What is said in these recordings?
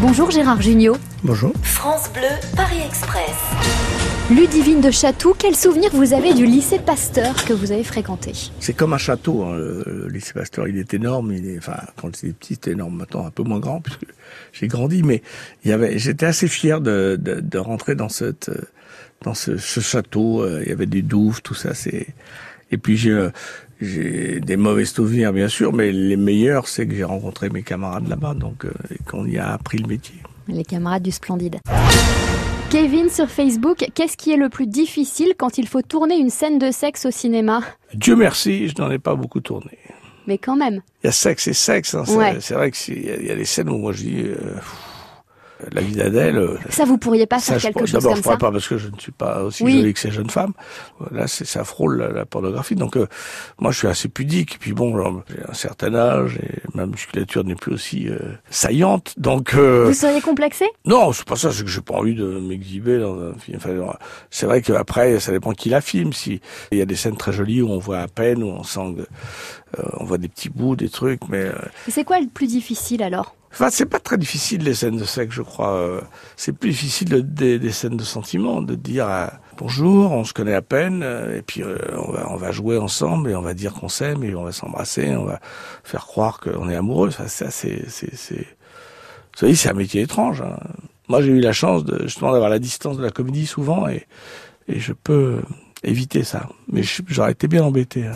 Bonjour Gérard Jugnot. Bonjour. France Bleu, Paris Express. Ludivine de Chatou, quel souvenir vous avez du lycée Pasteur que vous avez fréquenté? C'est comme un château, hein, le, lycée Pasteur. Il est énorme. Il est, enfin, quand j'étais petit, c'était énorme. Maintenant, un peu moins grand puisque j'ai grandi. Mais il y avait, j'étais assez fier de, de, de rentrer dans cette, dans ce, ce château. Euh, Il y avait des douves, tout ça. C'est et puis j'ai, euh, j'ai des mauvais souvenirs bien sûr, mais les meilleurs, c'est que j'ai rencontré mes camarades là-bas, donc euh, qu'on y a appris le métier. Les camarades du Splendide. Kevin sur Facebook, qu'est-ce qui est le plus difficile quand il faut tourner une scène de sexe au cinéma? Dieu merci, je n'en ai pas beaucoup tourné. Mais quand même. Il y a sexe et sexe. Hein, c'est, Ouais. c'est vrai que c'est- il y, y a des scènes où moi je dis. euh, la vie d'Adèle, euh, Ça, vous pourriez pas Ça, faire je quelque chose D'abord, comme je pourrais ça pas parce que je ne suis pas aussi Oui. jolie que ces jeunes femmes. Là, c'est ça frôle la, la pornographie. Donc, euh, moi, je suis assez pudique. Et puis bon, j'ai un certain âge et ma musculature n'est plus aussi euh, saillante. Donc, euh, Vous seriez complexé? Non, c'est pas ça. C'est que j'ai pas envie de m'exhiber dans un film. Enfin, c'est vrai qu'après, ça dépend qui la filme. Si il y a des scènes très jolies où on voit à peine, où on sent, euh, on voit des petits bouts, des trucs, mais euh, C'est quoi le plus difficile alors? Enfin, c'est pas très difficile les scènes de sexe, je crois. Euh, C'est plus difficile de- des, scènes de sentiment, de dire euh, bonjour, on se connaît à peine, euh, et puis on va jouer ensemble et on va dire qu'on s'aime et on va s'embrasser, on va faire croire qu'on est amoureux. Ça, ça c'est c'est c'est. Vous c'est un métier étrange. hein. Moi, j'ai eu la chance de justement d'avoir la distance de la comédie souvent et et je peux éviter ça. Mais j'aurais été bien embêté. hein.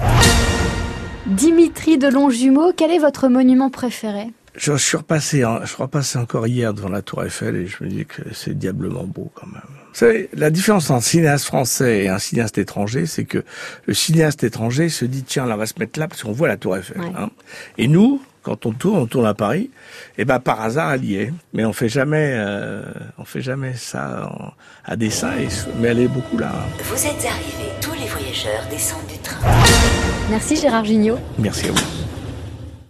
Dimitri de Longjumeau, quel est votre monument préféré? Je suis repassé, je suis repassé encore hier devant la Tour Eiffel et je me dis que c'est diablement beau quand même. Vous savez, la différence entre un cinéaste français et un cinéaste étranger, c'est que le cinéaste étranger se dit tiens, là, on va se mettre là parce qu'on voit la Tour Eiffel. Ouais. hein. Et nous, quand on tourne, on tourne à Paris, et ben par hasard elle y est. Mais on fait jamais, euh, on fait jamais ça en- à dessein. Et, mais elle est beaucoup là. hein. Vous êtes arrivés, tous les voyageurs descendent du train. Merci Gérard Jugnot. Merci à vous.